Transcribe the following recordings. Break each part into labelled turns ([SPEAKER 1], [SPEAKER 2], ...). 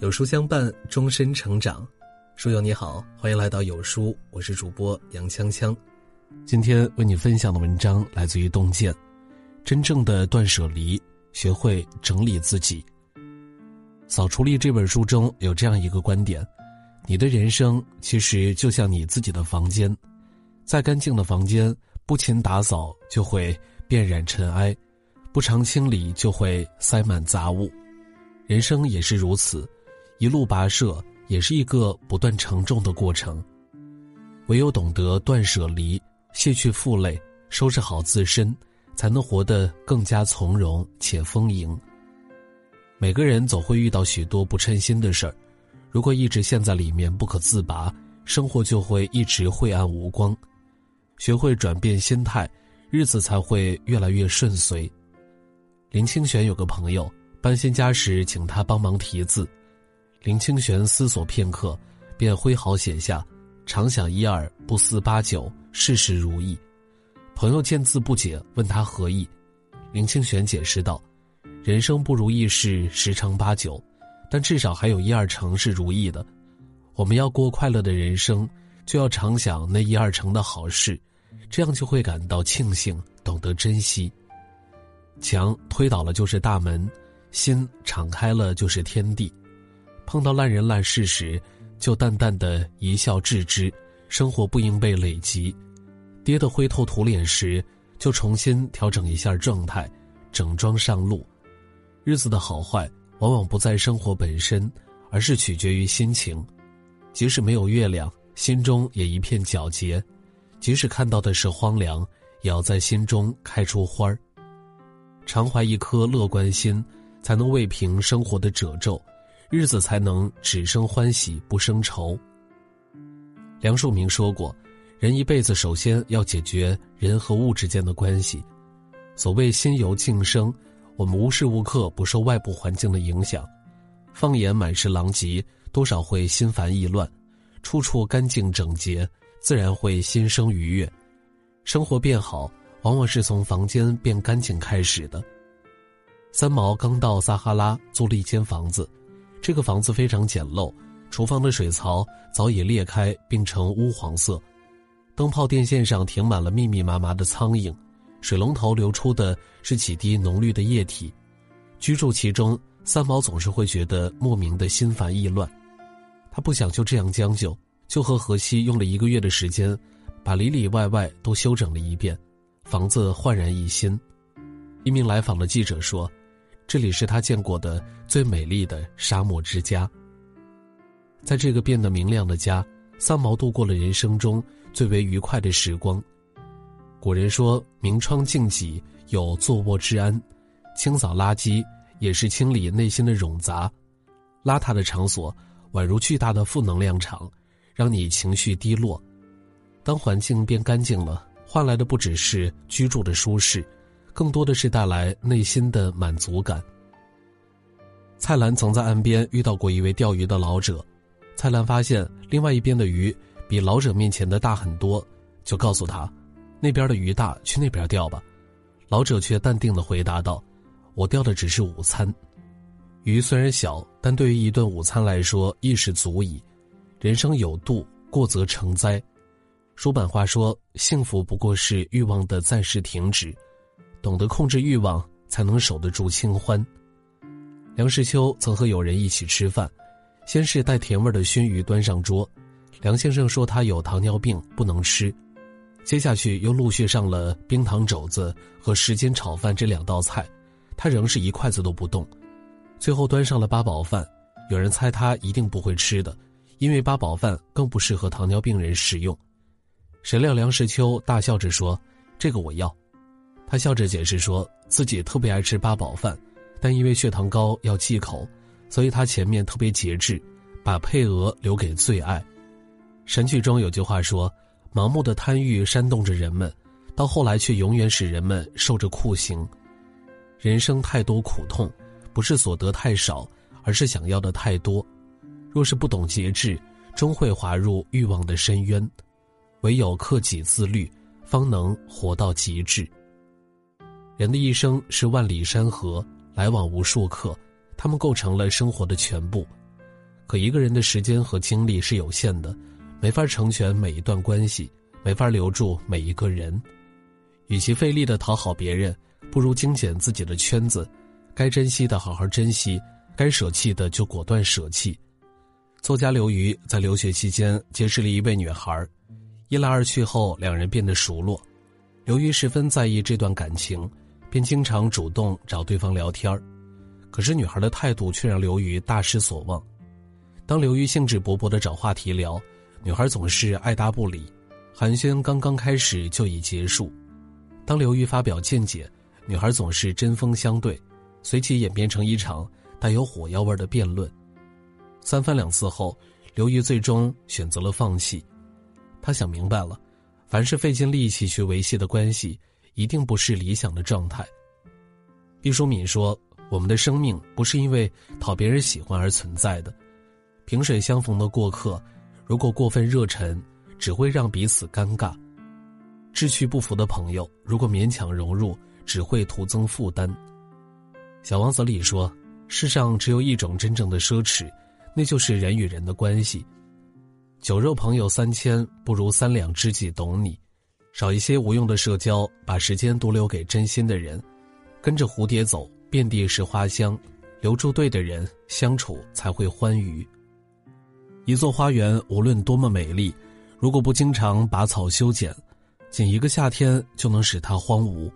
[SPEAKER 1] 有书相伴，终身成长。书友你好，欢迎来到有书，我是主播杨锵锵。今天为你分享的文章来自于洞见。真正的断舍离，学会整理自己。《扫除力》这本书中有这样一个观点：你的人生其实就像你自己的房间，再干净的房间，不勤打扫就会遍染尘埃，不常清理就会塞满杂物。人生也是如此。一路跋涉也是一个不断承重的过程，唯有懂得断舍离，卸去负累，收拾好自身，才能活得更加从容且丰盈。每个人总会遇到许多不称心的事儿，如果一直陷在里面不可自拔，生活就会一直晦暗无光。学会转变心态，日子才会越来越顺遂。林清玄有个朋友搬新家时，请他帮忙题字。林清玄思索片刻，便挥毫写下：“常想一二，不思八九，事事如意。”朋友见字不解，问他何意。林清玄解释道：“人生不如意事十成八九，但至少还有一二成是如意的。我们要过快乐的人生，就要常想那一二成的好事，这样就会感到庆幸，懂得珍惜。墙推倒了就是大门，心敞开了就是天地。”碰到烂人烂事时，就淡淡的一笑置之，生活不应被累积；跌得灰头土脸时，就重新调整一下状态，整装上路。日子的好坏，往往不在生活本身，而是取决于心情。即使没有月亮，心中也一片皎洁；即使看到的是荒凉，也要在心中开出花儿。常怀一颗乐观心，才能慰平生活的褶皱。日子才能只生欢喜不生愁。梁漱溟说过：“人一辈子首先要解决人和物之间的关系。所谓心由境生，我们无时无刻不受外部环境的影响。放眼满是狼藉，多少会心烦意乱；处处干净整洁，自然会心生愉悦。生活变好，往往是从房间变干净开始的。”三毛刚到撒哈拉，租了一间房子。这个房子非常简陋，厨房的水槽早已裂开并成乌黄色，灯泡电线上停满了密密麻麻的苍蝇，水龙头流出的是几滴浓绿的液体。居住其中，三毛总是会觉得莫名的心烦意乱。他不想就这样将就，就和荷西用了一个月的时间，把里里外外都修整了一遍，房子焕然一新。一名来访的记者说。这里是他见过的最美丽的沙漠之家。在这个变得明亮的家，三毛度过了人生中最为愉快的时光。古人说：“明窗净几，有坐卧之安；清扫垃圾，也是清理内心的冗杂。邋遢的场所，宛如巨大的负能量场，让你情绪低落。当环境变干净了，换来的不只是居住的舒适。”更多的是带来内心的满足感。蔡澜曾在岸边遇到过一位钓鱼的老者，蔡澜发现另外一边的鱼比老者面前的大很多，就告诉他：“那边的鱼大，去那边钓吧。”老者却淡定的回答道：“我钓的只是午餐，鱼虽然小，但对于一顿午餐来说亦是足矣。人生有度，过则成灾。叔本话说：幸福不过是欲望的暂时停止。”懂得控制欲望，才能守得住清欢。梁实秋曾和友人一起吃饭，先是带甜味的熏鱼端上桌，梁先生说他有糖尿病不能吃，接下去又陆续上了冰糖肘子和时间炒饭这两道菜，他仍是一筷子都不动，最后端上了八宝饭，有人猜他一定不会吃的，因为八宝饭更不适合糖尿病人食用，谁料梁实秋大笑着说：“这个我要。”他笑着解释说，自己特别爱吃八宝饭，但因为血糖高要忌口，所以他前面特别节制，把配额留给最爱。神剧中有句话说：“盲目的贪欲煽动着人们，到后来却永远使人们受着酷刑。”人生太多苦痛，不是所得太少，而是想要的太多。若是不懂节制，终会滑入欲望的深渊。唯有克己自律，方能活到极致。人的一生是万里山河，来往无数客，他们构成了生活的全部。可一个人的时间和精力是有限的，没法成全每一段关系，没法留住每一个人。与其费力的讨好别人，不如精简自己的圈子，该珍惜的好好珍惜，该舍弃的就果断舍弃。作家刘瑜在留学期间结识了一位女孩，一来二去后，两人变得熟络。刘瑜十分在意这段感情，便经常主动找对方聊天可是女孩的态度却让刘瑜大失所望。当刘瑜兴致勃勃地找话题聊，女孩总是爱答不理，寒暄刚刚开始就已结束。当刘瑜发表见解，女孩总是针锋相对，随即演变成一场带有火药味的辩论。三番两次后，刘瑜最终选择了放弃。他想明白了，凡是费尽力气去维系的关系，一定不是理想的状态。毕淑敏说：“我们的生命不是因为讨别人喜欢而存在的，萍水相逢的过客，如果过分热忱，只会让彼此尴尬；志趣不符的朋友，如果勉强融入，只会徒增负担。”小王子里说：“世上只有一种真正的奢侈。”那就是人与人的关系，酒肉朋友三千，不如三两知己懂你。少一些无用的社交，把时间多留给真心的人。跟着蝴蝶走，遍地是花香。留住对的人，相处才会欢愉。一座花园无论多么美丽，如果不经常拔草修剪，仅一个夏天就能使它荒芜。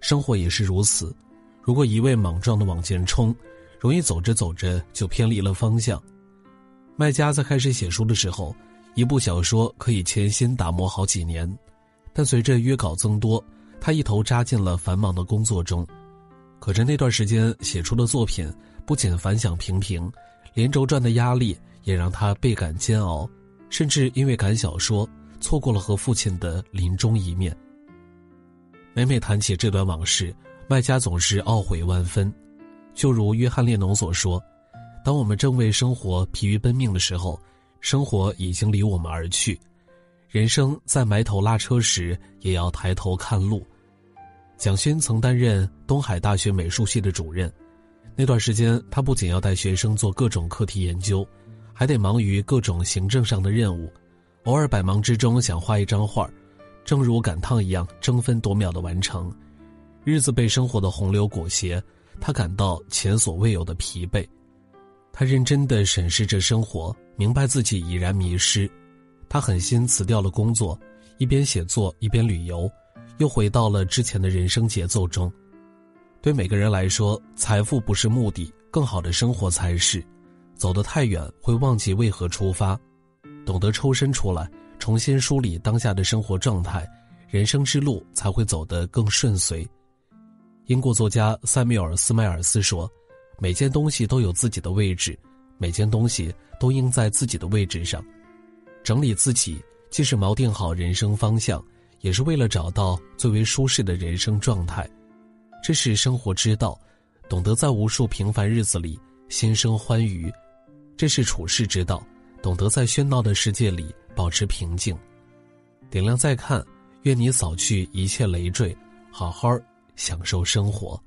[SPEAKER 1] 生活也是如此，如果一味莽撞的往前冲。容易走着走着就偏离了方向。卖家在开始写书的时候，一部小说可以潜心打磨好几年，但随着约稿增多，他一头扎进了繁忙的工作中。可是那段时间写出的作品不仅反响平平，连轴转的压力也让他倍感煎熬，甚至因为赶小说错过了和父亲的临终一面。每每谈起这段往事，麦家总是懊悔万分。就如约翰列侬所说：“当我们正为生活疲于奔命的时候，生活已经离我们而去。人生在埋头拉车时，也要抬头看路。”蒋勋曾担任东海大学美术系的主任，那段时间，他不仅要带学生做各种课题研究，还得忙于各种行政上的任务。偶尔百忙之中想画一张画，正如赶趟一样，争分夺秒的完成。日子被生活的洪流裹挟。他感到前所未有的疲惫，他认真地审视着生活，明白自己已然迷失。他狠心辞掉了工作，一边写作一边旅游，又回到了之前的人生节奏中。对每个人来说，财富不是目的，更好的生活才是。走得太远会忘记为何出发，懂得抽身出来，重新梳理当下的生活状态，人生之路才会走得更顺遂。英国作家塞缪尔·斯迈尔斯说：“每件东西都有自己的位置，每件东西都应在自己的位置上。整理自己，既是锚定好人生方向，也是为了找到最为舒适的人生状态。这是生活之道，懂得在无数平凡日子里心生欢愉；这是处世之道，懂得在喧闹的世界里保持平静。点亮再看，愿你扫去一切累赘，好好。”享受生活。